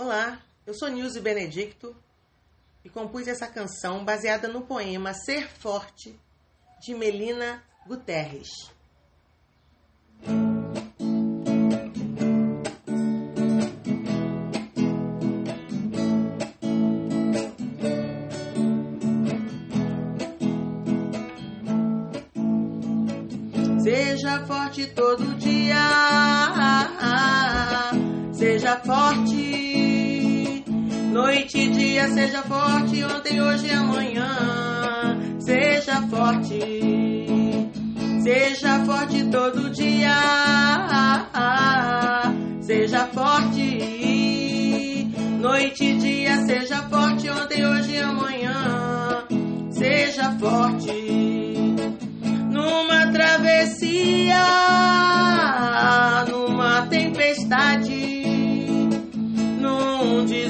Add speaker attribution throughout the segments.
Speaker 1: Olá, eu sou Nilce Benedicto e compus essa canção baseada no poema Ser Forte de Melina Guterres. Seja forte todo dia, seja forte. Noite e dia, seja forte. Ontem, hoje e amanhã, seja forte. Seja forte todo dia, seja forte. Noite e dia, seja forte. Ontem, hoje e amanhã, seja forte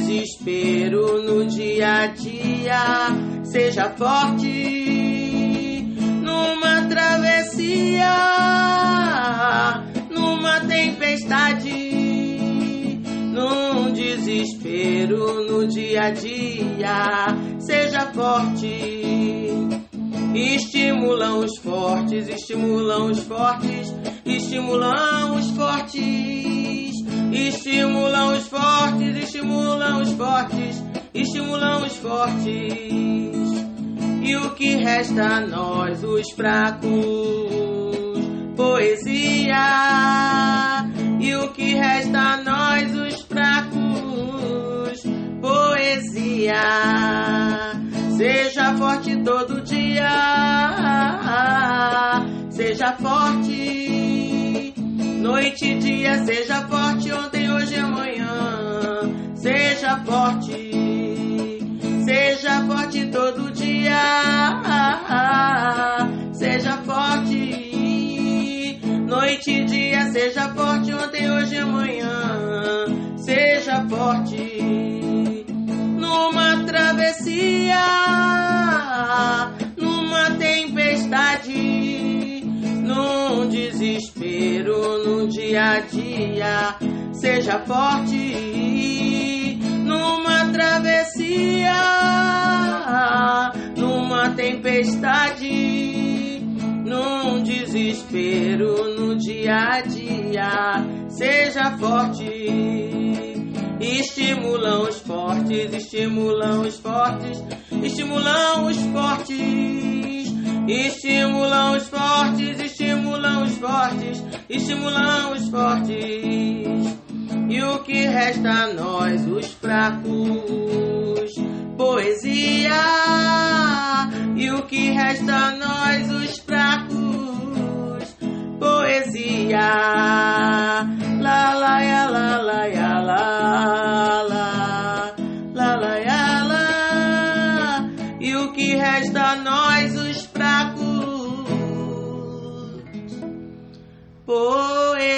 Speaker 1: desespero no dia a dia. Seja forte numa travessia, numa tempestade, num desespero no dia a dia. Seja forte estimulam os fortes, estimulam os fortes, estimulam estimulam os fortes, estimulam os fortes. E o que resta a nós, os fracos? Poesia. E o que resta a nós, os fracos? Poesia. Seja forte todo dia, seja forte. Noite e dia, seja forte. Ontem, hoje e amanhã, forte. Seja forte todo dia, seja forte. Noite e dia, seja forte. Ontem, hoje e amanhã, seja forte numa travessia, numa tempestade, num desespero no dia a dia. Seja forte numa travessia, numa tempestade, num desespero no dia a dia. Seja forte estimulam os fortes, estimulam os fortes, estimulam os fortes, estimulam os fortes, estimulam os fortes, estimulam os fortes. E o que resta a nós, os fracos? Poesia. E o que resta a nós, os fracos? Poesia. La la ya la la ya la. E o que resta a nós, os fracos? Poesia.